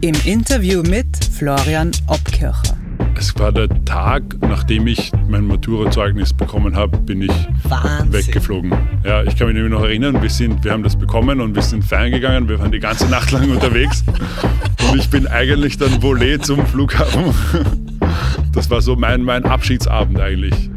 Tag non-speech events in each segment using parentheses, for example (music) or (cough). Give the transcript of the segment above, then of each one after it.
im Interview mit Florian Obkircher. Es war der Tag, nachdem ich mein Maturazeugnis bekommen habe, bin ich Wahnsinn. weggeflogen. Ja, ich kann mich nämlich noch erinnern, wir, sind, wir haben das bekommen und wir sind feiern gegangen. Wir waren die ganze Nacht lang unterwegs. Und ich bin eigentlich dann volé zum Flughafen. Das war so mein, mein Abschiedsabend eigentlich.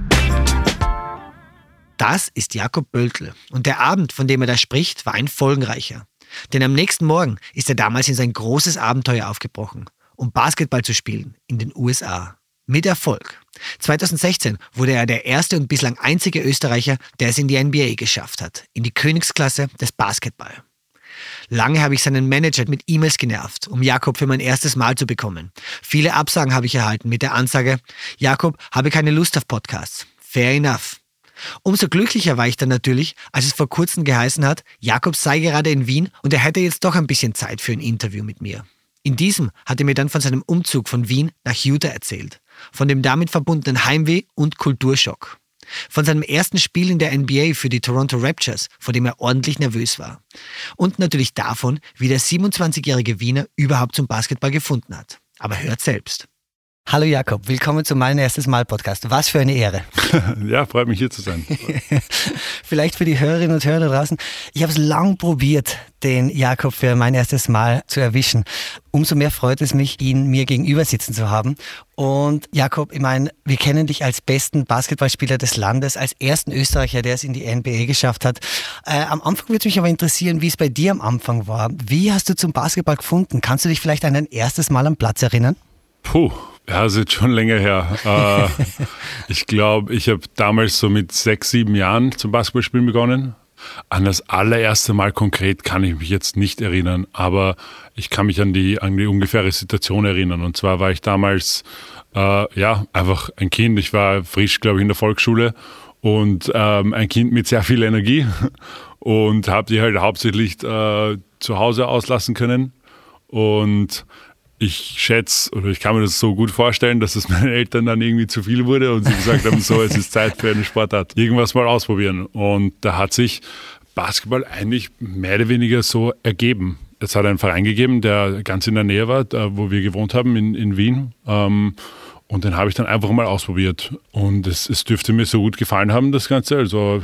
Das ist Jakob Böltl. Und der Abend, von dem er da spricht, war ein folgenreicher. Denn am nächsten Morgen ist er damals in sein großes Abenteuer aufgebrochen, um Basketball zu spielen in den USA. Mit Erfolg. 2016 wurde er der erste und bislang einzige Österreicher, der es in die NBA geschafft hat, in die Königsklasse des Basketball. Lange habe ich seinen Manager mit E-Mails genervt, um Jakob für mein erstes Mal zu bekommen. Viele Absagen habe ich erhalten mit der Ansage, Jakob habe keine Lust auf Podcasts. Fair enough. Umso glücklicher war ich dann natürlich, als es vor kurzem geheißen hat, Jakob sei gerade in Wien und er hätte jetzt doch ein bisschen Zeit für ein Interview mit mir. In diesem hat er mir dann von seinem Umzug von Wien nach Utah erzählt, von dem damit verbundenen Heimweh und Kulturschock. Von seinem ersten Spiel in der NBA für die Toronto Raptors, vor dem er ordentlich nervös war. Und natürlich davon, wie der 27-jährige Wiener überhaupt zum Basketball gefunden hat. Aber hört selbst. Hallo Jakob, willkommen zu meinem erstes Mal Podcast. Was für eine Ehre. (laughs) Ja, freut mich hier zu sein. (laughs) Vielleicht für die Hörerinnen und Hörer draußen. Ich habe es lang probiert, den Jakob für mein erstes Mal zu erwischen. Umso mehr freut es mich, ihn mir gegenüber sitzen zu haben. Und Jakob, ich meine, wir kennen dich als besten Basketballspieler des Landes, als ersten Österreicher, der es in die NBA geschafft hat. Äh, am Anfang würde mich aber interessieren, wie es bei dir am Anfang war. Wie hast du zum Basketball gefunden? Kannst du dich vielleicht an dein erstes Mal am Platz erinnern? Puh, ja, das ist jetzt schon länger her. (laughs) Äh, ich glaube, ich habe damals so mit sechs, sieben Jahren zum Basketballspielen begonnen. An das allererste Mal konkret kann ich mich jetzt nicht erinnern, aber ich kann mich an die, an die ungefähre Situation erinnern. Und zwar war ich damals, äh, ja, einfach ein Kind. Ich war frisch, glaube ich, in der Volksschule und ähm, ein Kind mit sehr viel Energie (laughs) und habe die halt hauptsächlich äh, zu Hause auslassen können. Und ich schätze oder ich kann mir das so gut vorstellen, dass es (laughs) meinen Eltern dann irgendwie zu viel wurde und sie gesagt haben, so, es ist Zeit für eine Sportart, irgendwas mal ausprobieren. Und da hat sich Basketball eigentlich mehr oder weniger so ergeben. Es hat einen Verein gegeben, der ganz in der Nähe war, wo wir gewohnt haben in, in Wien. Ähm, und den habe ich dann einfach mal ausprobiert. Und es, es dürfte mir so gut gefallen haben, das Ganze. Also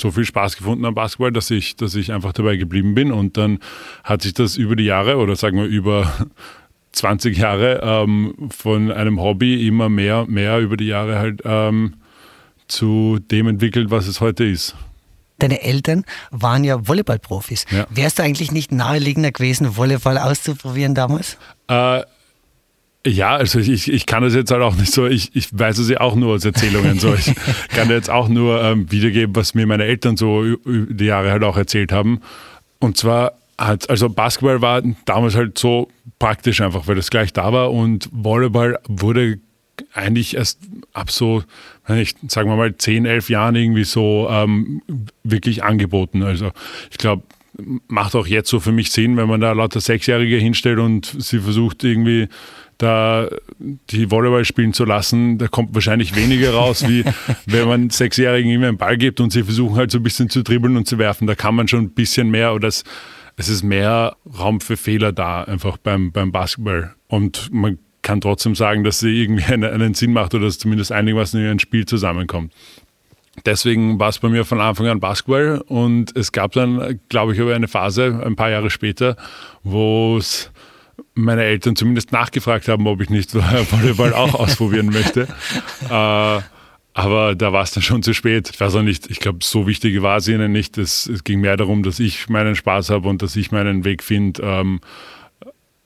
so viel Spaß gefunden am Basketball, dass ich, dass ich einfach dabei geblieben bin. Und dann hat sich das über die Jahre oder sagen wir über 20 Jahre ähm, von einem Hobby immer mehr, mehr über die Jahre halt ähm, zu dem entwickelt, was es heute ist. Deine Eltern waren ja Volleyballprofis. Ja. Wärst du eigentlich nicht naheliegender gewesen, Volleyball auszuprobieren damals? Äh, ja, also ich, ich kann das jetzt halt auch nicht so, ich, ich weiß es ja auch nur aus Erzählungen. So. Ich (laughs) kann jetzt auch nur ähm, wiedergeben, was mir meine Eltern so über die Jahre halt auch erzählt haben. Und zwar hat, also Basketball war damals halt so praktisch einfach, weil das gleich da war und Volleyball wurde eigentlich erst ab so, ich sagen wir mal, 10, 11 Jahren irgendwie so ähm, wirklich angeboten. Also ich glaube, macht auch jetzt so für mich Sinn, wenn man da lauter Sechsjährige hinstellt und sie versucht irgendwie da die Volleyball spielen zu lassen, da kommt wahrscheinlich weniger raus, wie (laughs) wenn man Sechsjährigen immer einen Ball gibt und sie versuchen halt so ein bisschen zu dribbeln und zu werfen. Da kann man schon ein bisschen mehr oder das es ist mehr Raum für Fehler da, einfach beim, beim Basketball. Und man kann trotzdem sagen, dass sie irgendwie einen, einen Sinn macht oder dass zumindest einiges in ein Spiel zusammenkommt. Deswegen war es bei mir von Anfang an Basketball und es gab dann, glaube ich, aber eine Phase, ein paar Jahre später, wo es meine Eltern zumindest nachgefragt haben, ob ich nicht (laughs) Volleyball auch ausprobieren möchte. Äh, aber da war es dann schon zu spät. Ich weiß auch nicht, ich glaube, so wichtig war es ihnen nicht. Es, es, ging mehr darum, dass ich meinen Spaß habe und dass ich meinen Weg finde. Ähm,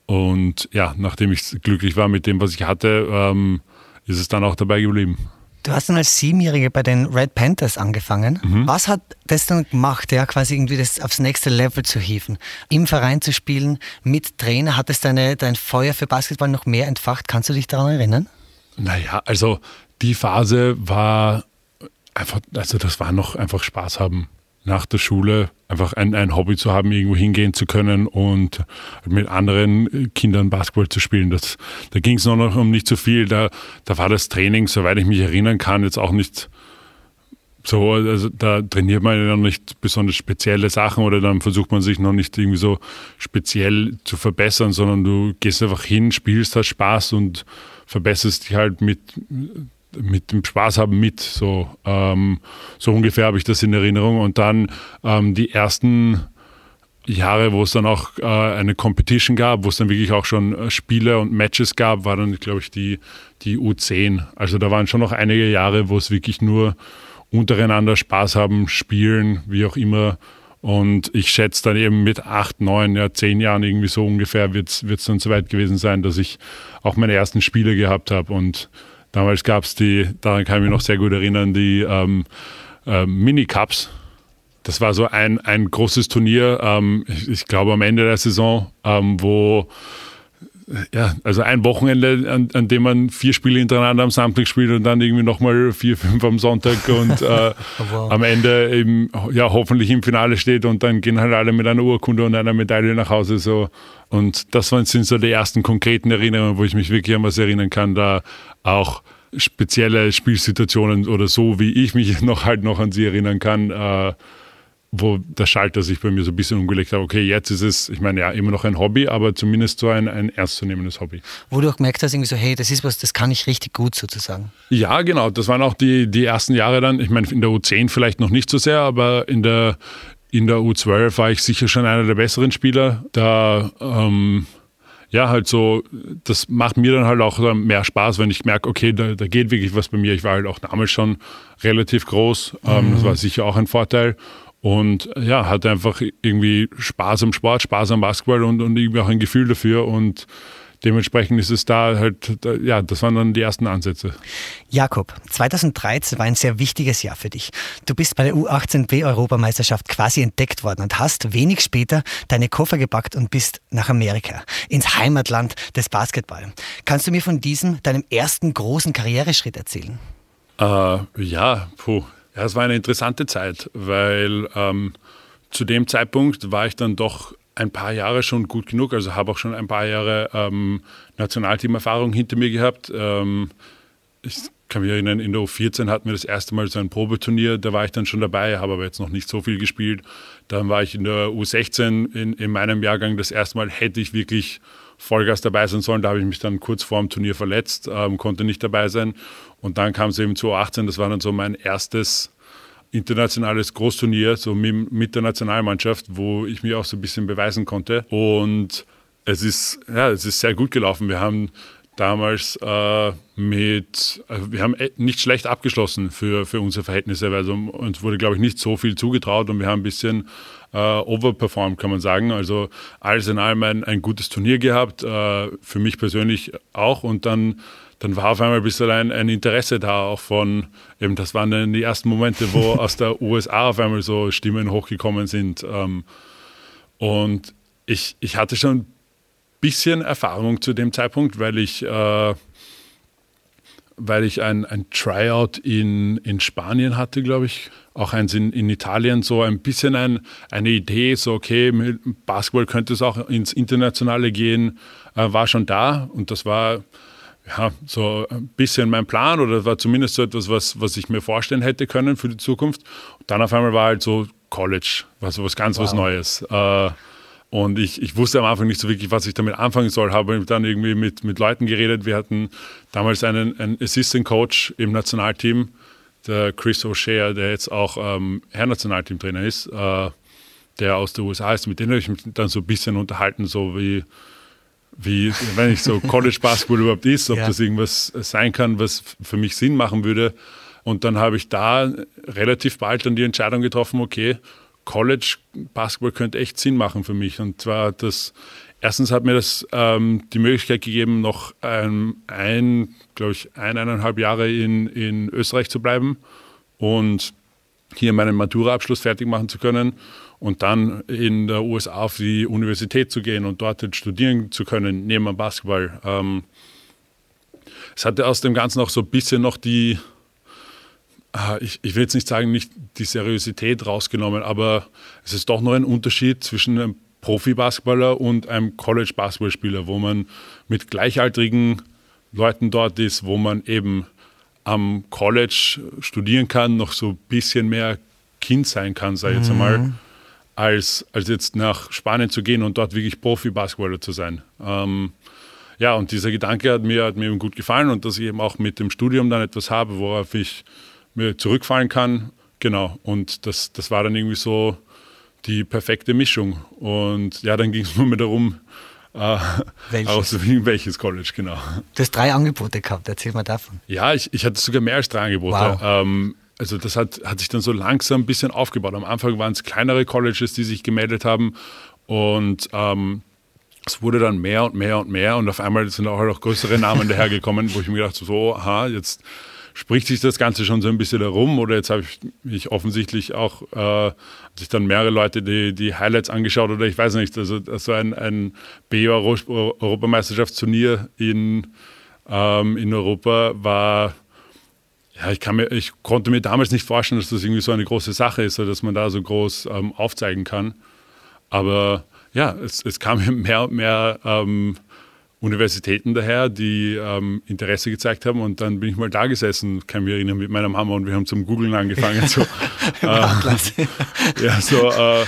und ja, nachdem ich glücklich war mit dem, was ich hatte, ähm, ist es dann auch dabei geblieben. Du hast dann als Siebenjährige bei den Red Panthers angefangen. Mhm. Was hat das dann gemacht, ja, quasi irgendwie das aufs nächste Level zu hieven? Im Verein zu spielen, mit Trainer, hat es deine, dein Feuer für Basketball noch mehr entfacht? Kannst du dich daran erinnern? Naja, also die Phase war einfach, also das war noch einfach Spaß haben nach der Schule einfach ein, ein Hobby zu haben, irgendwo hingehen zu können und mit anderen Kindern Basketball zu spielen. Das, da ging es noch um nicht so viel. Da, da war das Training, soweit ich mich erinnern kann, jetzt auch nicht so, also da trainiert man ja noch nicht besonders spezielle Sachen oder dann versucht man sich noch nicht irgendwie so speziell zu verbessern, sondern du gehst einfach hin, spielst, hast Spaß und verbesserst dich halt mit mit dem Spaß haben mit. So, ähm, so ungefähr habe ich das in Erinnerung. Und dann ähm, die ersten Jahre, wo es dann auch äh, eine Competition gab, wo es dann wirklich auch schon äh, Spiele und Matches gab, war dann, glaube ich, die, die U10. Also da waren schon noch einige Jahre, wo es wirklich nur untereinander Spaß haben, spielen, wie auch immer. Und ich schätze dann eben mit acht, neun, ja, zehn Jahren irgendwie so ungefähr wird es dann soweit gewesen sein, dass ich auch meine ersten Spiele gehabt habe. Und Damals gab es die, daran kann ich mich noch sehr gut erinnern, die ähm, äh, Mini-Cups. Das war so ein, ein großes Turnier, ähm, ich, ich, glaube am Ende der Saison, ähm, wo ja, also ein Wochenende, an, an, dem man vier Spiele hintereinander am Samstag spielt und dann irgendwie nochmal vier, fünf am Sonntag und (laughs) äh, wow. am Ende eben, ja, hoffentlich im Finale steht und dann gehen halt alle mit einer Urkunde und einer Medaille nach Hause. So. Und das sind so die ersten konkreten Erinnerungen, wo ich mich wirklich an was erinnern kann, da auch spezielle Spielsituationen oder so, wie ich mich (laughs) noch halt noch an sie erinnern kann, äh, wo der Schalter sich bei mir so ein bisschen umgelegt hat, okay, jetzt ist es, ich meine, ja, immer noch ein Hobby, aber zumindest so ein, ein ernstzunehmendes Hobby. Wo du auch gemerkt hast, irgendwie so, hey, das ist was, das kann ich richtig gut sozusagen. Ja, genau, das waren auch die, die ersten Jahre dann, ich meine, in der U10 vielleicht noch nicht so sehr, aber in der, in der U12 war ich sicher schon einer der besseren Spieler. Da ähm, ja, halt so, das macht mir dann halt auch mehr Spaß, wenn ich merke, okay, da, da geht wirklich was bei mir. Ich war halt auch damals schon relativ groß. Ähm, mhm. Das war sicher auch ein Vorteil. Und ja, hatte einfach irgendwie Spaß am Sport, Spaß am Basketball und, und irgendwie auch ein Gefühl dafür. Und dementsprechend ist es da halt, ja, das waren dann die ersten Ansätze. Jakob, 2013 war ein sehr wichtiges Jahr für dich. Du bist bei der U18B-Europameisterschaft quasi entdeckt worden und hast wenig später deine Koffer gepackt und bist nach Amerika, ins Heimatland des Basketball. Kannst du mir von diesem, deinem ersten großen Karriereschritt erzählen? Äh, ja, puh. Ja, es war eine interessante Zeit, weil ähm, zu dem Zeitpunkt war ich dann doch ein paar Jahre schon gut genug, also habe auch schon ein paar Jahre ähm, Nationalteamerfahrung hinter mir gehabt. Ähm, ich kann mich erinnern, in der U14 hatten wir das erste Mal so ein Probeturnier, da war ich dann schon dabei, habe aber jetzt noch nicht so viel gespielt. Dann war ich in der U16 in, in meinem Jahrgang das erste Mal, hätte ich wirklich Vollgas dabei sein sollen. Da habe ich mich dann kurz vor dem Turnier verletzt, ähm, konnte nicht dabei sein. Und dann kam es eben zu U18, das war dann so mein erstes internationales Großturnier, so mit, der Nationalmannschaft, wo ich mich auch so ein bisschen beweisen konnte. Und es ist, ja, es ist sehr gut gelaufen. Wir haben damals äh, mit, also wir haben nicht schlecht abgeschlossen für, für unsere Verhältnisse, weil uns wurde, glaube ich, nicht so viel zugetraut und wir haben ein bisschen äh, overperformed, kann man sagen. Also alles in allem ein, ein gutes Turnier gehabt, äh, für mich persönlich auch und dann dann war auf einmal ein bisschen ein, ein, Interesse da auch von, eben das waren dann die ersten Momente, wo (laughs) aus der USA auf einmal so Stimmen hochgekommen sind. Ähm, und ich, ich hatte schon ein bisschen Erfahrung zu dem Zeitpunkt, weil ich, äh, weil ich ein, ein Tryout in, in Spanien hatte, glaube ich, auch eins in, in Italien, so ein bisschen ein, eine Idee, so okay, mit Basketball könnte es auch ins Internationale gehen, äh, war schon da und das war ja, so ein bisschen mein Plan oder war zumindest so etwas, was, was ich mir vorstellen hätte können für die Zukunft. Und dann auf einmal war halt so College, war so was ganz wow. was Neues. Äh, und ich, ich wusste am Anfang nicht so wirklich, was ich damit anfangen soll. Habe dann irgendwie mit, mit Leuten geredet. Wir hatten damals einen, einen Assistant Coach im Nationalteam, der Chris O'Shea, der jetzt auch ähm, Herr-Nationalteamtrainer ist, äh, der aus den USA ist. Mit dem habe ich mich dann so ein bisschen unterhalten, so wie wie, wenn ich so (laughs) College Basketball überhaupt ist, ob ja. das irgendwas sein kann, was für mich Sinn machen würde. Und dann habe ich da relativ bald dann die Entscheidung getroffen, okay, College Basketball könnte echt Sinn machen für mich. Und zwar das, erstens hat mir das ähm, die Möglichkeit gegeben, noch ein, ein glaube ich, ein, eineinhalb Jahre in, in Österreich zu bleiben und hier meinen Matura-Abschluss fertig machen zu können und dann in der USA auf die Universität zu gehen und dort studieren zu können, neben dem Basketball. Ähm, es hatte aus dem Ganzen auch so ein bisschen noch die, ich, ich will jetzt nicht sagen, nicht die Seriosität rausgenommen, aber es ist doch noch ein Unterschied zwischen einem Profi-Basketballer und einem College-Basketballspieler, wo man mit gleichaltrigen Leuten dort ist, wo man eben am College studieren kann, noch so ein bisschen mehr Kind sein kann, sage ich jetzt einmal, mhm. als, als jetzt nach Spanien zu gehen und dort wirklich Profi-Basketballer zu sein. Ähm, ja, und dieser Gedanke hat mir, hat mir eben gut gefallen und dass ich eben auch mit dem Studium dann etwas habe, worauf ich mir zurückfallen kann. Genau, und das, das war dann irgendwie so die perfekte Mischung. Und ja, dann ging es (laughs) nur mehr darum, äh, welches? Aus welches College, genau. Du hast drei Angebote gehabt, erzähl mal davon. Ja, ich, ich hatte sogar mehr als drei Angebote. Wow. Ähm, also das hat, hat sich dann so langsam ein bisschen aufgebaut. Am Anfang waren es kleinere Colleges, die sich gemeldet haben und ähm, es wurde dann mehr und mehr und mehr und auf einmal sind auch, halt auch größere Namen (laughs) dahergekommen, wo ich mir gedacht habe, so, aha, jetzt spricht sich das Ganze schon so ein bisschen herum oder jetzt habe ich mich offensichtlich auch, äh, sich dann mehrere Leute die, die Highlights angeschaut oder ich weiß nicht, also so ein, ein B-Europameisterschaftsturnier in, ähm, in Europa war ja, ich, mir, ich konnte mir damals nicht vorstellen, dass das irgendwie so eine große Sache ist, dass man da so groß ähm, aufzeigen kann. Aber ja, es, es kam (laughs) mehr und mehr ähm, Universitäten daher, die ähm, Interesse gezeigt haben. Und dann bin ich mal da gesessen, kann mich erinnern, mit meinem Hammer und wir haben zum Googlen angefangen. so, (laughs) äh, ja, so, äh,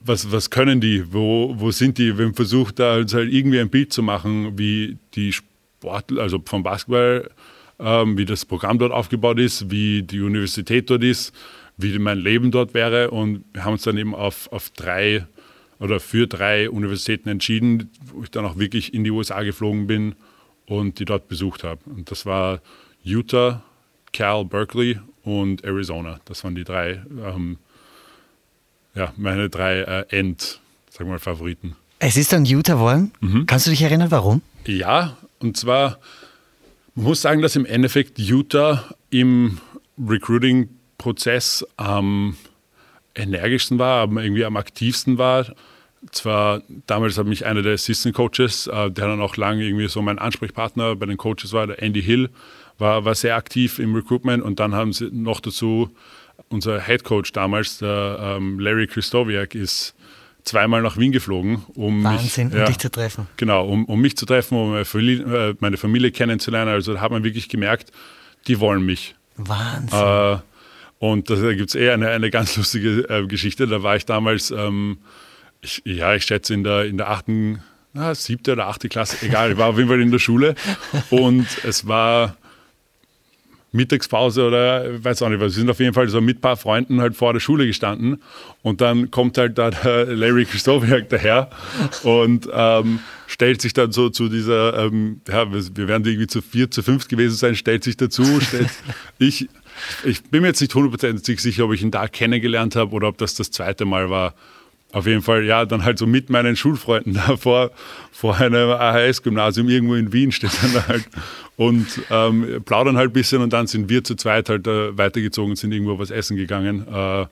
was, was können die? Wo, wo sind die? Wir haben versucht, da halt irgendwie ein Bild zu machen, wie die Sport, also vom Basketball, ähm, wie das Programm dort aufgebaut ist, wie die Universität dort ist, wie mein Leben dort wäre. Und wir haben uns dann eben auf, auf drei oder für drei Universitäten entschieden, wo ich dann auch wirklich in die USA geflogen bin und die dort besucht habe. Und das war Utah, Cal, Berkeley und Arizona. Das waren die drei, ähm, ja, meine drei äh, End, sagen wir mal, Favoriten. Es ist dann Utah geworden. Mhm. Kannst du dich erinnern, warum? Ja, und zwar, man muss sagen, dass im Endeffekt Utah im Recruiting-Prozess am energischsten war, aber irgendwie am aktivsten war. Zwar damals hat mich einer der Assistant Coaches, äh, der dann auch lange irgendwie so mein Ansprechpartner bei den Coaches war, der Andy Hill, war, war sehr aktiv im Recruitment und dann haben sie noch dazu unser Head Coach damals, der ähm, Larry Christowiak, ist zweimal nach Wien geflogen, um Wahnsinn, mich, um ja, dich zu treffen. Genau, um, um mich zu treffen, um meine Familie, äh, meine Familie kennenzulernen. Also da hat man wirklich gemerkt, die wollen mich. Wahnsinn. Äh, und da gibt es eher eine, eine ganz lustige äh, Geschichte. Da war ich damals, ähm, ich, ja, ich schätze in der, in der achten, na, siebte oder achte Klasse, egal, ich war auf jeden Fall in der Schule. Und es war Mittagspause oder weiß auch nicht was. Wir sind auf jeden Fall so mit ein paar Freunden halt vor der Schule gestanden und dann kommt halt da der Larry Christowiak daher und ähm, stellt sich dann so zu dieser, ähm, ja, wir werden irgendwie zu vier, zu fünf gewesen sein, stellt sich dazu, stellt (laughs) ich ich bin mir jetzt nicht hundertprozentig sicher, ob ich ihn da kennengelernt habe oder ob das das zweite Mal war. Auf jeden Fall, ja, dann halt so mit meinen Schulfreunden (laughs) da vor, vor einem AHS-Gymnasium irgendwo in Wien steht dann da halt und ähm, plaudern halt ein bisschen und dann sind wir zu zweit halt äh, weitergezogen, sind irgendwo was essen gegangen. Äh,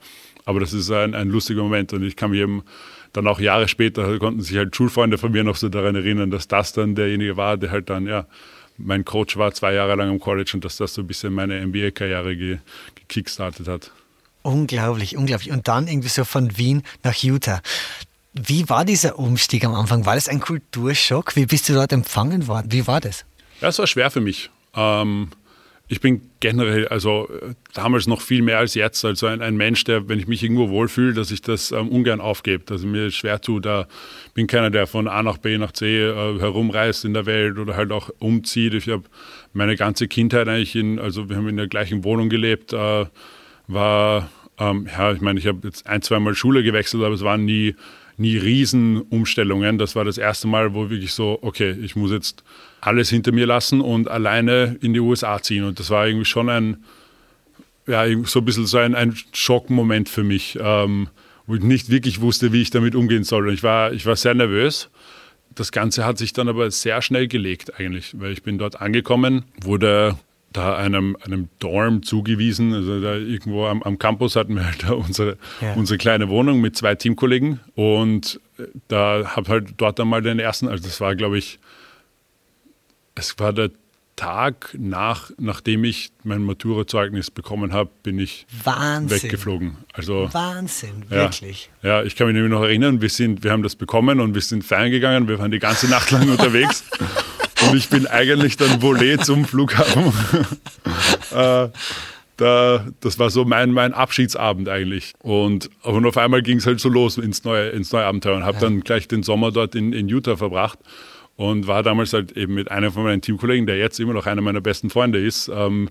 aber das ist ein, ein lustiger Moment und ich kann mich eben dann auch Jahre später konnten sich halt Schulfreunde von mir noch so daran erinnern, dass das dann derjenige war, der halt dann, ja, mein Coach war zwei Jahre lang am College und dass das so ein bisschen meine NBA-Karriere ge hat. Unglaublich, unglaublich. Und dann irgendwie so von Wien nach Utah. Wie war dieser Umstieg am Anfang? War das ein Kulturschock? Wie bist du dort empfangen worden? Wie war das? Ja, es war schwer für mich. Ähm, ich bin generell, also äh, damals noch viel mehr als jetzt, also ein, ein Mensch, der, wenn ich mich irgendwo wohlfühle, dass ich das ähm, ungern aufgebe, dass ich mir schwer tue. Da bin keiner, der von A nach B nach C äh, herumreist in der Welt oder halt auch umzieht. Ich habe meine ganze Kindheit eigentlich in, also wir haben in der gleichen Wohnung gelebt, äh, war, ähm, ja, ich meine, ich habe jetzt ein, zweimal Schule gewechselt, aber es waren nie, nie Riesenumstellungen. Das war das erste Mal, wo wirklich so, okay, ich muss jetzt alles hinter mir lassen und alleine in die USA ziehen. Und das war irgendwie schon ein, ja, so ein bisschen so ein, ein Schockmoment für mich, ähm, wo ich nicht wirklich wusste, wie ich damit umgehen soll. Ich war, ich war sehr nervös. Das Ganze hat sich dann aber sehr schnell gelegt eigentlich, weil ich bin dort angekommen, wurde da einem, einem Dorm zugewiesen. Also da irgendwo am, am Campus hatten wir halt unsere, ja. unsere kleine Wohnung mit zwei Teamkollegen und äh, da habe halt dort einmal den ersten, also das war glaube ich, es war der Tag nach, nachdem ich mein Maturazeugnis bekommen habe, bin ich Wahnsinn. weggeflogen. Also, Wahnsinn, wirklich. Ja, ja, ich kann mich nämlich noch erinnern, wir, sind, wir haben das bekommen und wir sind feiern gegangen, wir waren die ganze Nacht lang (laughs) unterwegs. Und ich bin eigentlich dann Volet zum Flughafen. (laughs) äh, da, das war so mein, mein Abschiedsabend eigentlich. Und, und auf einmal ging es halt so los ins neue, ins neue Abenteuer und habe ja. dann gleich den Sommer dort in, in Utah verbracht und war damals halt eben mit einem von meinen Teamkollegen, der jetzt immer noch einer meiner besten Freunde ist, ähm,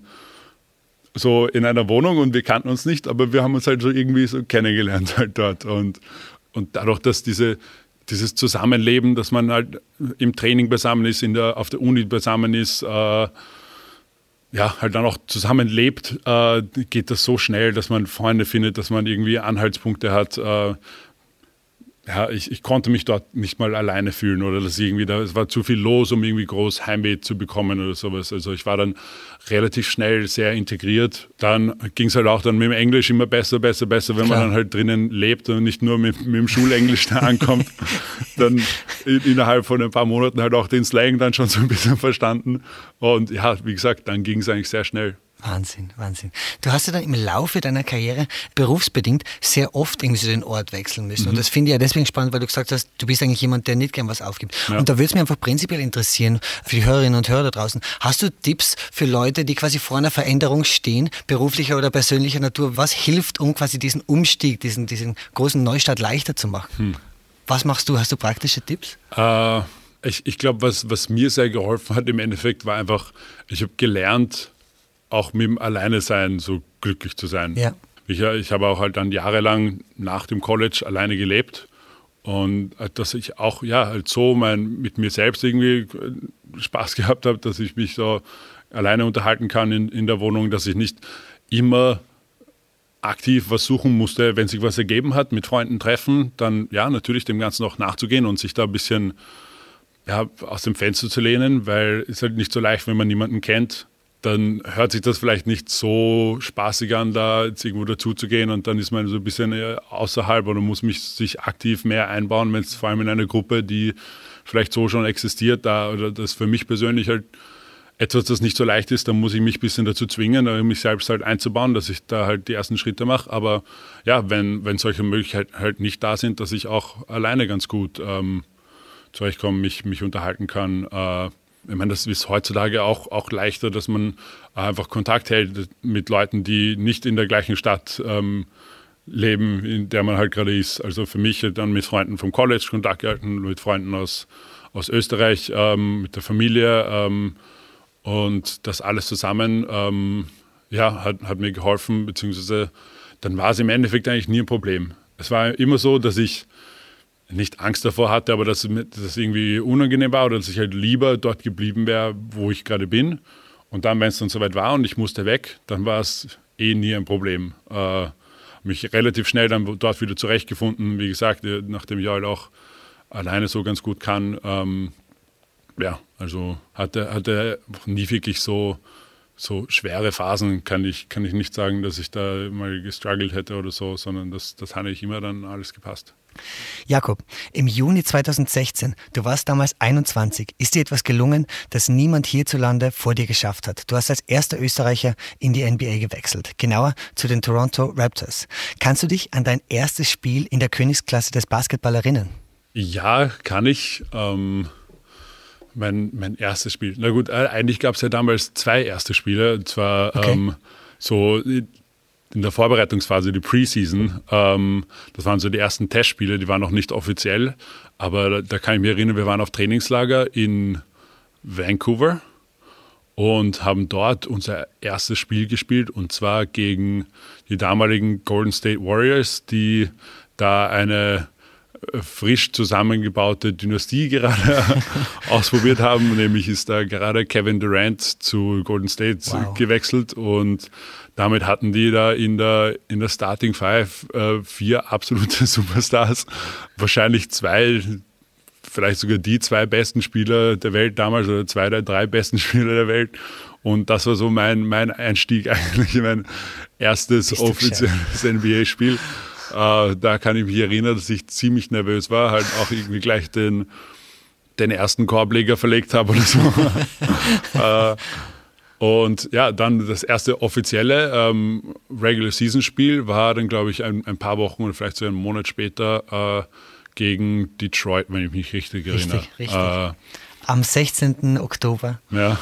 so in einer Wohnung und wir kannten uns nicht, aber wir haben uns halt so irgendwie so kennengelernt (laughs) halt dort. Und, und dadurch, dass diese, dieses Zusammenleben, dass man halt im Training beisammen ist, in der, auf der Uni beisammen ist, äh, ja, halt dann auch zusammenlebt, äh, geht das so schnell, dass man Freunde findet, dass man irgendwie Anhaltspunkte hat. Äh, ja, ich, ich konnte mich dort nicht mal alleine fühlen oder dass irgendwie da, es war zu viel los, um irgendwie groß Heimweh zu bekommen oder sowas. Also ich war dann relativ schnell sehr integriert. Dann ging es halt auch dann mit dem Englisch immer besser, besser, besser, wenn Klar. man dann halt drinnen lebt und nicht nur mit, mit dem Schulenglisch da ankommt. (laughs) dann in, innerhalb von ein paar Monaten halt auch den Slang dann schon so ein bisschen verstanden. Und ja, wie gesagt, dann ging es eigentlich sehr schnell. Wahnsinn, Wahnsinn. Du hast ja dann im Laufe deiner Karriere berufsbedingt sehr oft irgendwie so den Ort wechseln müssen. Mhm. Und das finde ich ja deswegen spannend, weil du gesagt hast, du bist eigentlich jemand, der nicht gern was aufgibt. Ja. Und da würde es mich einfach prinzipiell interessieren, für die Hörerinnen und Hörer da draußen, hast du Tipps für Leute, die quasi vor einer Veränderung stehen, beruflicher oder persönlicher Natur? Was hilft, um quasi diesen Umstieg, diesen, diesen großen Neustart leichter zu machen? Hm. Was machst du? Hast du praktische Tipps? Äh, ich ich glaube, was, was mir sehr geholfen hat im Endeffekt, war einfach, ich habe gelernt, auch mit dem Alleine-Sein so glücklich zu sein. Ja. Ich, ich habe auch halt dann jahrelang nach dem College alleine gelebt und äh, dass ich auch ja halt so mein, mit mir selbst irgendwie äh, Spaß (laughs) gehabt habe, dass ich mich so alleine unterhalten kann in, in der Wohnung, dass ich nicht immer aktiv was suchen musste, wenn sich was ergeben hat, mit Freunden treffen, dann ja, natürlich dem Ganzen auch nachzugehen und sich da ein bisschen ja, aus dem Fenster zu lehnen, weil es halt nicht so leicht, wenn man niemanden kennt, dann hört sich das vielleicht nicht so spaßig an, da jetzt irgendwo dazuzugehen und dann ist man so ein bisschen äh, außerhalb oder muss mich sich aktiv mehr einbauen, wenn es vor allem in einer Gruppe, die vielleicht so schon existiert, da oder das für mich persönlich halt etwas, das nicht so leicht ist, dann muss ich mich ein bisschen dazu zwingen, mich selbst halt einzubauen, dass ich da halt die ersten Schritte mache. Aber ja, wenn, wenn solche Möglichkeiten halt nicht da sind, dass ich auch alleine ganz gut ähm, zurechtkomme, mich, mich unterhalten kann, äh, ich meine, das ist heutzutage auch, auch leichter, dass man einfach Kontakt hält mit Leuten, die nicht in der gleichen Stadt ähm, leben, in der man halt gerade ist. Also für mich dann mit Freunden vom College Kontakt gehalten, mit Freunden aus, aus Österreich, ähm, mit der Familie ähm, und das alles zusammen ähm, ja, hat, hat mir geholfen, beziehungsweise dann war es im Endeffekt eigentlich nie ein Problem. Es war immer so, dass ich nicht Angst davor hatte, aber dass das irgendwie unangenehm war oder dass ich halt lieber dort geblieben wäre, wo ich gerade bin. Und dann, wenn es dann soweit war und ich musste weg, dann war es eh nie ein Problem. Äh, mich relativ schnell dann dort wieder zurechtgefunden. Wie gesagt, äh, nachdem ich halt auch alleine so ganz gut kann. Ähm, ja, also hatte, hatte nie wirklich so, so schwere Phasen, kann ich, kann ich nicht sagen, dass ich da mal gestruggelt hätte oder so, sondern das, das hat eigentlich immer dann alles gepasst. Jakob, im Juni 2016, du warst damals 21, ist dir etwas gelungen, das niemand hierzulande vor dir geschafft hat. Du hast als erster Österreicher in die NBA gewechselt, genauer zu den Toronto Raptors. Kannst du dich an dein erstes Spiel in der Königsklasse des Basketball erinnern? Ja, kann ich. Ähm, mein, mein erstes Spiel. Na gut, äh, eigentlich gab es ja damals zwei erste Spiele. Und zwar okay. ähm, so in der Vorbereitungsphase, die Preseason. Ähm, das waren so die ersten Testspiele, die waren noch nicht offiziell, aber da, da, kann ich mich erinnern, wir waren auf Trainingslager in Vancouver und haben dort unser erstes Spiel gespielt und zwar gegen die damaligen Golden State Warriors, die da eine äh, frisch zusammengebaute Dynastie gerade (laughs) ausprobiert haben. Nämlich ist da gerade Kevin Durant zu Golden State wow. gewechselt und damit hatten die da in der, in der Starting Five äh, vier absolute (laughs) Superstars. Wahrscheinlich zwei, vielleicht sogar die zwei besten Spieler der Welt damals oder zwei der drei besten (laughs) Spieler der Welt. Und das war so mein, mein Einstieg (laughs) eigentlich in mein erstes offizielles NBA-Spiel. Äh, da kann ich mich erinnern, dass ich ziemlich nervös war, halt auch irgendwie gleich den, den ersten Korbleger verlegt habe oder so. äh, und ja, dann das erste offizielle ähm, Regular Season Spiel war dann, glaube ich, ein, ein, paar Wochen oder vielleicht so einen Monat später äh, gegen Detroit, wenn ich mich richtig erinnere. Richtig, richtig. Äh, Am 16. Oktober. Ja,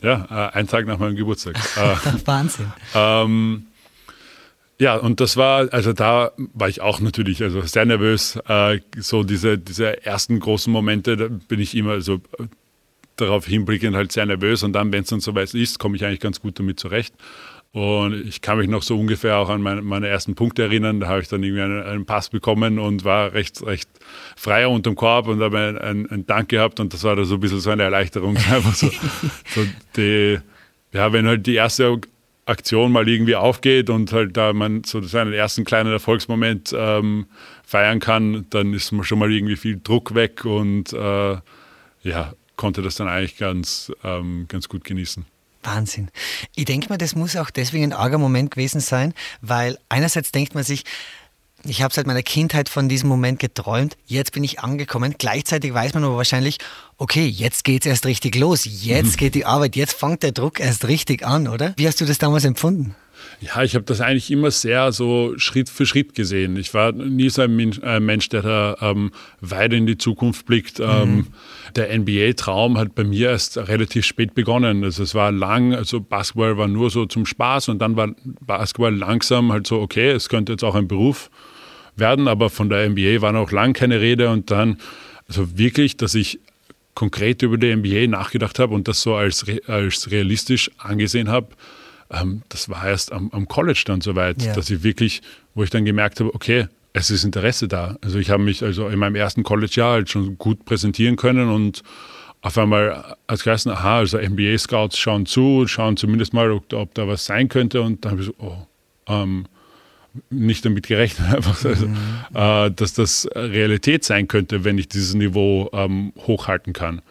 ja äh, ein Tag nach meinem Geburtstag. (laughs) Äh, Wahnsinn. Ähm, ja, und das war, also da war ich auch natürlich also sehr nervös. Äh, so diese, diese ersten großen Momente, da bin ich immer so darauf hinblickend halt sehr nervös und dann, wenn es dann soweit ist, komme ich eigentlich ganz gut damit zurecht. Und ich kann mich noch so ungefähr auch an meine, meine ersten Punkte erinnern. Da habe ich dann irgendwie einen, einen, Pass bekommen und war recht, recht frei unterm Korb und habe einen, einen, einen, Dank gehabt und das war da so ein bisschen so eine Erleichterung. (laughs) Einfach so, so die, ja, wenn halt die erste Aktion mal irgendwie aufgeht und halt da man so seinen ersten kleinen Erfolgsmoment ähm, feiern kann, dann ist man schon mal irgendwie viel Druck weg und äh, ja, konnte das dann eigentlich ganz, ähm, ganz gut genießen. Wahnsinn. Ich denke mal, das muss auch deswegen ein arger Moment gewesen sein, weil einerseits denkt man sich, ich habe seit meiner Kindheit von diesem Moment geträumt, jetzt bin ich angekommen. Gleichzeitig weiß man aber wahrscheinlich, okay, jetzt geht es erst richtig los, jetzt geht die Arbeit, jetzt fängt der Druck erst richtig an, oder? Wie hast du das damals empfunden? Ja, ich habe das eigentlich immer sehr so Schritt für Schritt gesehen. Ich war nie so ein Mensch, der da ähm, weit in die Zukunft blickt. Ähm, mhm. Der NBA-Traum hat bei mir erst relativ spät begonnen. Also es war lang, also Basketball war nur so zum Spaß und dann war Basketball langsam halt so, okay, es könnte jetzt auch ein Beruf werden, aber von der NBA war noch lang keine Rede und dann, also wirklich, dass ich konkret über die NBA nachgedacht habe und das so als, als realistisch angesehen habe, ähm, das war erst am, am, College dann soweit, ja. dass ich wirklich, wo ich dann gemerkt habe, okay, es ist Interesse da. Also ich habe mich also in meinem ersten College-Jahr halt schon gut präsentieren können und auf einmal als geheißen, aha, also NBA-Scouts schauen zu, schauen zumindest mal, ob, ob, da was sein könnte und dann habe ich so, oh, ähm, nicht damit gerechnet, (laughs) einfach, also, mhm. äh, dass das Realität sein könnte, wenn ich dieses Niveau ähm, hochhalten kann.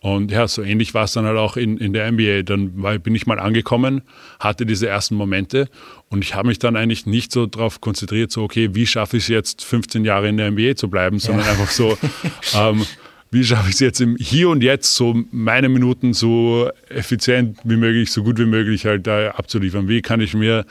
Und ja, so ähnlich war es dann halt auch in, in der NBA. Dann war, bin ich mal angekommen, hatte diese ersten Momente und ich habe mich dann eigentlich nicht so darauf konzentriert, so, okay, wie schaffe ich es jetzt, 15 Jahre in der NBA zu bleiben, sondern ja. einfach so, (laughs) ähm, wie schaffe ich es jetzt im Hier und Jetzt, so meine Minuten so effizient wie möglich, so gut wie möglich halt da abzuliefern. Wie kann ich mir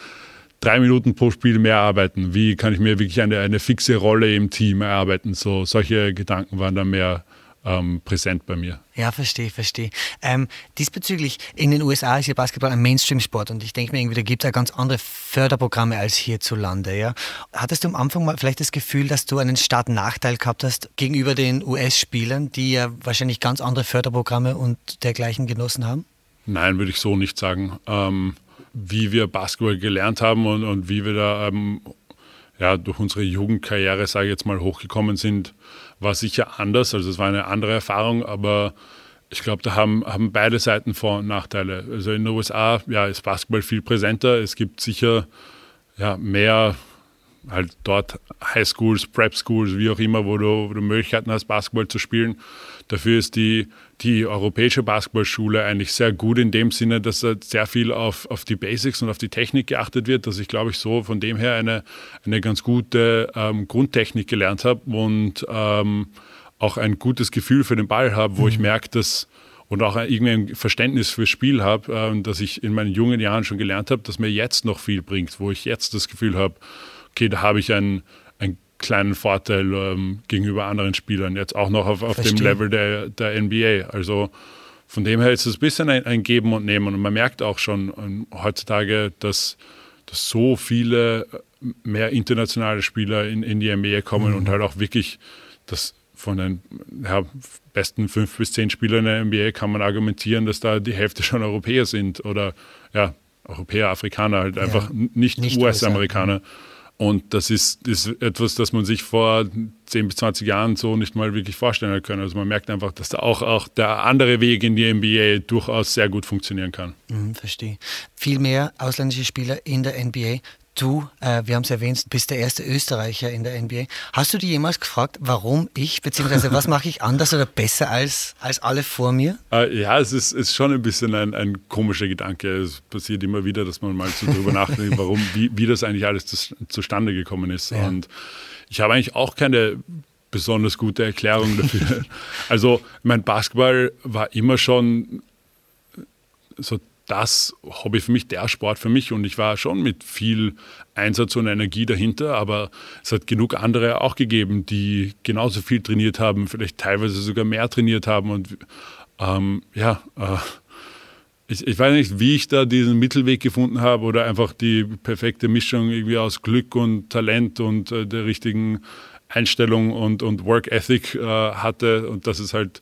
drei Minuten pro Spiel mehr arbeiten? Wie kann ich mir wirklich eine, eine fixe Rolle im Team erarbeiten? So, solche Gedanken waren dann mehr ähm, präsent bei mir. Ja, verstehe, verstehe. Ähm, diesbezüglich, in den USA ist ja Basketball ein Mainstream-Sport und ich denke mir irgendwie, da gibt es ja ganz andere Förderprogramme als hierzulande. Ja? Hattest du am Anfang mal vielleicht das Gefühl, dass du einen starken Nachteil gehabt hast gegenüber den US-Spielern, die ja wahrscheinlich ganz andere Förderprogramme und dergleichen genossen haben? Nein, würde ich so nicht sagen. Ähm, wie wir Basketball gelernt haben und, und wie wir da ähm, ja, durch unsere Jugendkarriere, sage ich jetzt mal, hochgekommen sind, war sicher anders. Also es war eine andere Erfahrung, aber ich glaube, da haben, haben beide Seiten Vor- und Nachteile. Also in den USA ja, ist Basketball viel präsenter. Es gibt sicher ja, mehr halt dort Highschools, Prep Schools, wie auch immer, wo du, wo du Möglichkeiten hast, Basketball zu spielen. Dafür ist die, die europäische Basketballschule eigentlich sehr gut in dem Sinne, dass da sehr viel auf, auf die Basics und auf die Technik geachtet wird, dass ich, glaube ich, so von dem her eine, eine ganz gute ähm, Grundtechnik gelernt habe und ähm, auch ein gutes Gefühl für den Ball habe, wo mhm. ich merke, dass und auch irgendwie ein Verständnis fürs Spiel habe, äh, das ich in meinen jungen Jahren schon gelernt habe, das mir jetzt noch viel bringt, wo ich jetzt das Gefühl habe, okay, da habe ich ein, kleinen Vorteil ähm, gegenüber anderen Spielern, jetzt auch noch auf, auf dem Level der, der NBA. Also von dem her ist es ein bisschen ein, ein Geben und Nehmen. Und man merkt auch schon ähm, heutzutage, dass, dass so viele äh, mehr internationale Spieler in, in die NBA kommen mhm. und halt auch wirklich das von den ja, besten fünf bis zehn Spielern in der NBA kann man argumentieren, dass da die Hälfte schon Europäer sind oder ja, Europäer, Afrikaner, halt einfach ja, nicht, nicht US-Amerikaner. Und das ist, ist etwas, das man sich vor 10 bis 20 Jahren so nicht mal wirklich vorstellen können. Also man merkt einfach, dass da auch, auch der andere Weg in die NBA durchaus sehr gut funktionieren kann. Mhm, verstehe. Viel mehr ausländische Spieler in der NBA Du, äh, wir haben es erwähnt, bist der erste Österreicher in der NBA. Hast du dir jemals gefragt, warum ich, beziehungsweise was mache ich anders oder besser als, als alle vor mir? Äh, ja, es ist, ist schon ein bisschen ein, ein komischer Gedanke. Es passiert immer wieder, dass man mal so drüber nachdenkt, (laughs) warum, wie, wie das eigentlich alles zu, zustande gekommen ist. Ja. Und ich habe eigentlich auch keine besonders gute Erklärung dafür. (laughs) also, mein Basketball war immer schon so das Hobby für mich, der Sport für mich. Und ich war schon mit viel Einsatz und Energie dahinter, aber es hat genug andere auch gegeben, die genauso viel trainiert haben, vielleicht teilweise sogar mehr trainiert haben. Und ähm, ja, äh, ich, ich, weiß nicht, wie ich da diesen Mittelweg gefunden habe oder einfach die perfekte Mischung irgendwie aus Glück und Talent und äh, der richtigen Einstellung und, und Work Ethic äh, hatte und dass es halt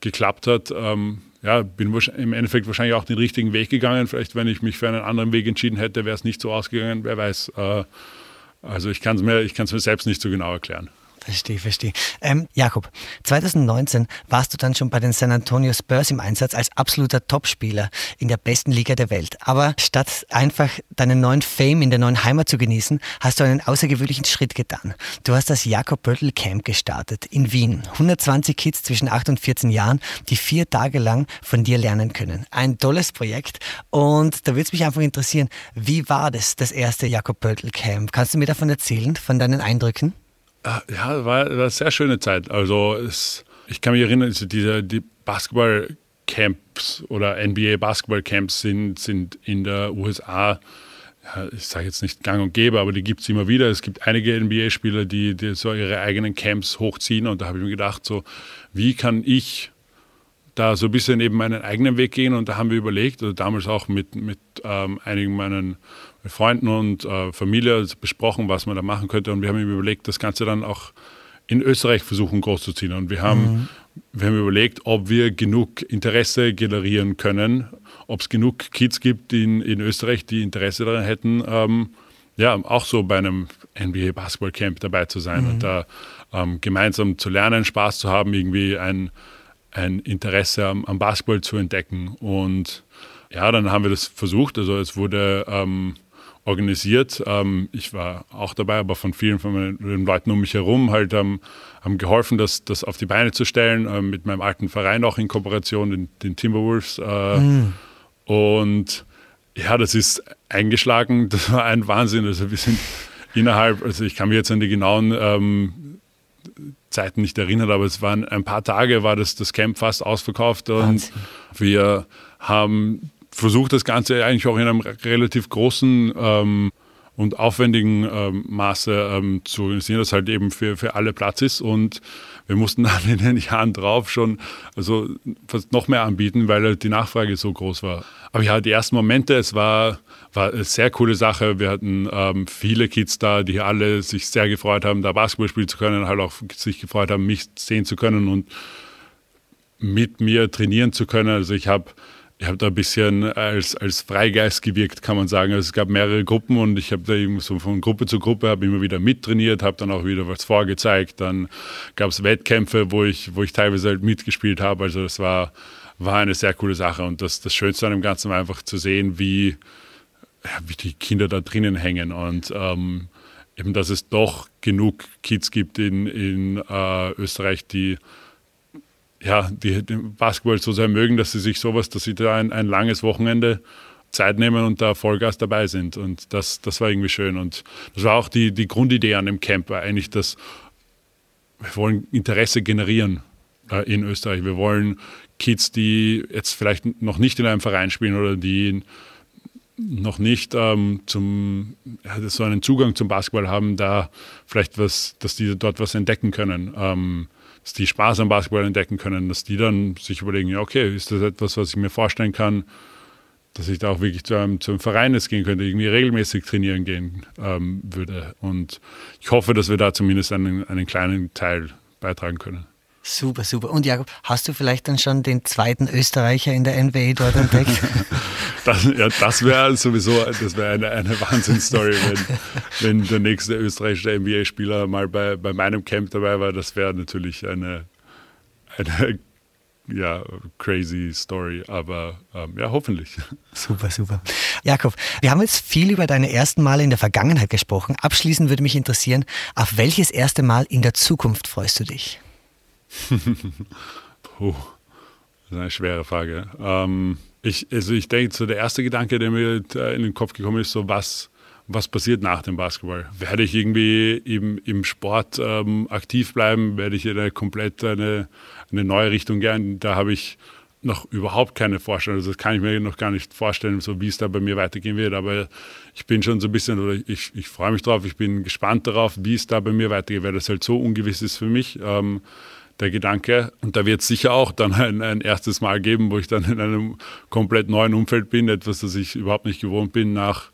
geklappt hat. Ähm, ja, bin im Endeffekt wahrscheinlich auch den richtigen Weg gegangen. Vielleicht, wenn ich mich für einen anderen Weg entschieden hätte, wäre es nicht so ausgegangen, wer weiß. Äh, also ich kann es mir, mir selbst nicht so genau erklären. Verstehe, verstehe. Ähm, Jakob, 2019 warst du dann schon bei den San Antonio Spurs im Einsatz als absoluter Topspieler in der besten Liga der Welt. Aber statt einfach deinen neuen Fame in der neuen Heimat zu genießen, hast du einen außergewöhnlichen Schritt getan. Du hast das Jakob Böttl Camp gestartet in Wien. 120 Kids zwischen 8 und 14 Jahren, die vier Tage lang von dir lernen können. Ein tolles Projekt. Und da würde es mich einfach interessieren, wie war das, das erste Jakob Böttl Camp? Kannst du mir davon erzählen, von deinen Eindrücken? Ah, ja, war, war eine sehr schöne Zeit. Also es, ich kann mich erinnern, diese die Basketball-Camps oder NBA-Basketball-Camps sind, sind in der USA, ja, ich sage jetzt nicht gang und gäbe, aber die gibt es immer wieder. Es gibt einige NBA-Spieler, die, die so ihre eigenen Camps hochziehen und da habe ich mir gedacht, so, wie kann ich da so ein bisschen eben meinen eigenen Weg gehen und da haben wir überlegt, also damals auch mit, mit ähm, einigen meinen mit Freunden und äh, Familie besprochen, was man da machen könnte. Und wir haben überlegt, das Ganze dann auch in Österreich versuchen großzuziehen. Und wir haben, mhm. wir haben überlegt, ob wir genug Interesse generieren können, ob es genug Kids gibt in, in Österreich, die Interesse daran hätten, ähm, ja, auch so bei einem NBA Basketball Camp dabei zu sein mhm. und da ähm, gemeinsam zu lernen, Spaß zu haben, irgendwie ein, ein Interesse am, am Basketball zu entdecken. Und ja, dann haben wir das versucht. Also es wurde ähm, organisiert. Ähm, ich war auch dabei, aber von vielen von den Leuten um mich herum halt ähm, haben geholfen, das, das auf die Beine zu stellen, äh, mit meinem alten Verein auch in Kooperation, den, den Timberwolves. Äh, mhm. Und ja, das ist eingeschlagen, (laughs) das war ein Wahnsinn. Also wir sind innerhalb, also ich kann mich jetzt an die genauen ähm, Zeiten nicht erinnern, aber es waren ein paar Tage, war das, das Camp fast ausverkauft und Wahnsinn. wir haben versuche das Ganze eigentlich auch in einem relativ großen ähm, und aufwendigen ähm, Maße ähm, zu organisieren, dass halt eben für, für alle Platz ist. Und wir mussten (laughs) dann in den Jahren drauf schon also fast noch mehr anbieten, weil halt die Nachfrage so groß war. Aber ja, die ersten Momente, es war, war eine sehr coole Sache. Wir hatten ähm, viele Kids da, die alle sich sehr gefreut haben, da Basketball spielen zu können, halt auch sich gefreut haben, mich sehen zu können und mit mir trainieren zu können. Also ich habe ich habe da ein bisschen als, als Freigeist gewirkt, kann man sagen. Also es gab mehrere Gruppen und ich habe da irgendwie so von Gruppe zu Gruppe habe immer wieder mittrainiert, habe dann auch wieder was vorgezeigt. Dann gab es Wettkämpfe, wo ich, wo ich teilweise halt mitgespielt habe. Also das war, war eine sehr coole Sache. Und das, das Schönste an dem Ganzen war einfach zu sehen, wie, wie die Kinder da drinnen hängen. Und ähm, eben, dass es doch genug Kids gibt in, in äh, Österreich, die ja, die den Basketball so sehr mögen, dass sie sich sowas, dass sie da ein, ein langes Wochenende Zeit nehmen und da Vollgas dabei sind. Und das, das war irgendwie schön. Und das war auch die, die Grundidee an dem Camp, war eigentlich, dass wir wollen Interesse generieren äh, in Österreich. Wir wollen Kids, die jetzt vielleicht noch nicht in einem Verein spielen oder die noch nicht ähm, zum, ja, so einen Zugang zum Basketball haben, da vielleicht was, dass die dort was entdecken können. Ähm, dass die Spaß am Basketball entdecken können, dass die dann sich überlegen, ja, okay, ist das etwas, was ich mir vorstellen kann, dass ich da auch wirklich zu einem, zu einem Verein jetzt gehen könnte, irgendwie regelmäßig trainieren gehen ähm, würde. Und ich hoffe, dass wir da zumindest einen, einen kleinen Teil beitragen können. Super, super. Und Jakob, hast du vielleicht dann schon den zweiten Österreicher in der NBA dort entdeckt? (laughs) das, ja, das wäre sowieso das wär eine, eine Wahnsinnsstory, wenn, wenn der nächste österreichische NBA-Spieler mal bei, bei meinem Camp dabei war. Das wäre natürlich eine, eine ja, crazy Story, aber ähm, ja, hoffentlich. Super, super. Jakob, wir haben jetzt viel über deine ersten Male in der Vergangenheit gesprochen. Abschließend würde mich interessieren, auf welches erste Mal in der Zukunft freust du dich? (laughs) Puh, das ist eine schwere Frage. Ähm, ich, also ich denke, so der erste Gedanke, der mir in den Kopf gekommen ist, so was, was passiert nach dem Basketball? Werde ich irgendwie im, im Sport ähm, aktiv bleiben? Werde ich eine komplett eine, eine neue Richtung gehen? Da habe ich noch überhaupt keine Vorstellung. Also das kann ich mir noch gar nicht vorstellen, so wie es da bei mir weitergehen wird. Aber ich bin schon so ein bisschen, oder ich, ich freue mich drauf, ich bin gespannt darauf, wie es da bei mir weitergeht, weil das halt so ungewiss ist für mich. Ähm, der Gedanke. Und da wird es sicher auch dann ein, ein, erstes Mal geben, wo ich dann in einem komplett neuen Umfeld bin, etwas, das ich überhaupt nicht gewohnt bin nach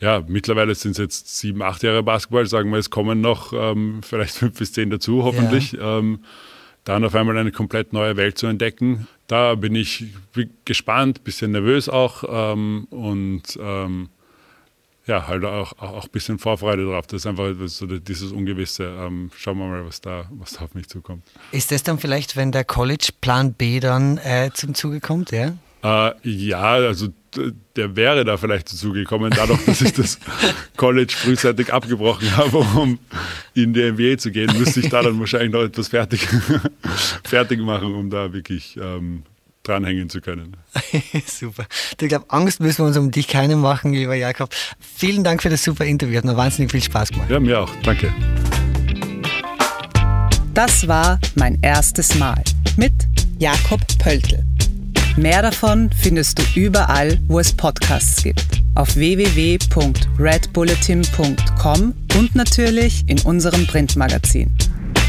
ja, mittlerweile sind es jetzt sieben, acht Jahre Basketball, sagen wir, es kommen noch ähm, vielleicht fünf bis zehn dazu, hoffentlich. Ja. Ähm, dann auf einmal eine komplett neue Welt zu entdecken. Da bin ich gespannt, bisschen nervös auch ähm, und ähm, ja, halt auch, auch, auch ein bisschen Vorfreude drauf. Das ist einfach so dieses Ungewisse. Ähm, schauen wir mal, was da, was da auf mich zukommt. Ist das dann vielleicht, wenn der College Plan B dann äh, zum Zuge kommt, ja? Äh, ja, also der wäre da vielleicht dazu gekommen, dadurch, dass ich das (laughs) College frühzeitig abgebrochen habe, um in die NBA zu gehen, müsste ich da dann wahrscheinlich noch etwas fertig, (laughs) fertig machen, um da wirklich ähm, dranhängen zu können. (laughs) super. Ich glaube, Angst müssen wir uns um dich keine machen, lieber Jakob. Vielen Dank für das super Interview. Hat mir wahnsinnig viel Spaß gemacht. Ja, mir auch. Danke. Das war mein erstes Mal mit Jakob Pöltl. Mehr davon findest du überall, wo es Podcasts gibt. Auf www.redbulletin.com und natürlich in unserem Printmagazin.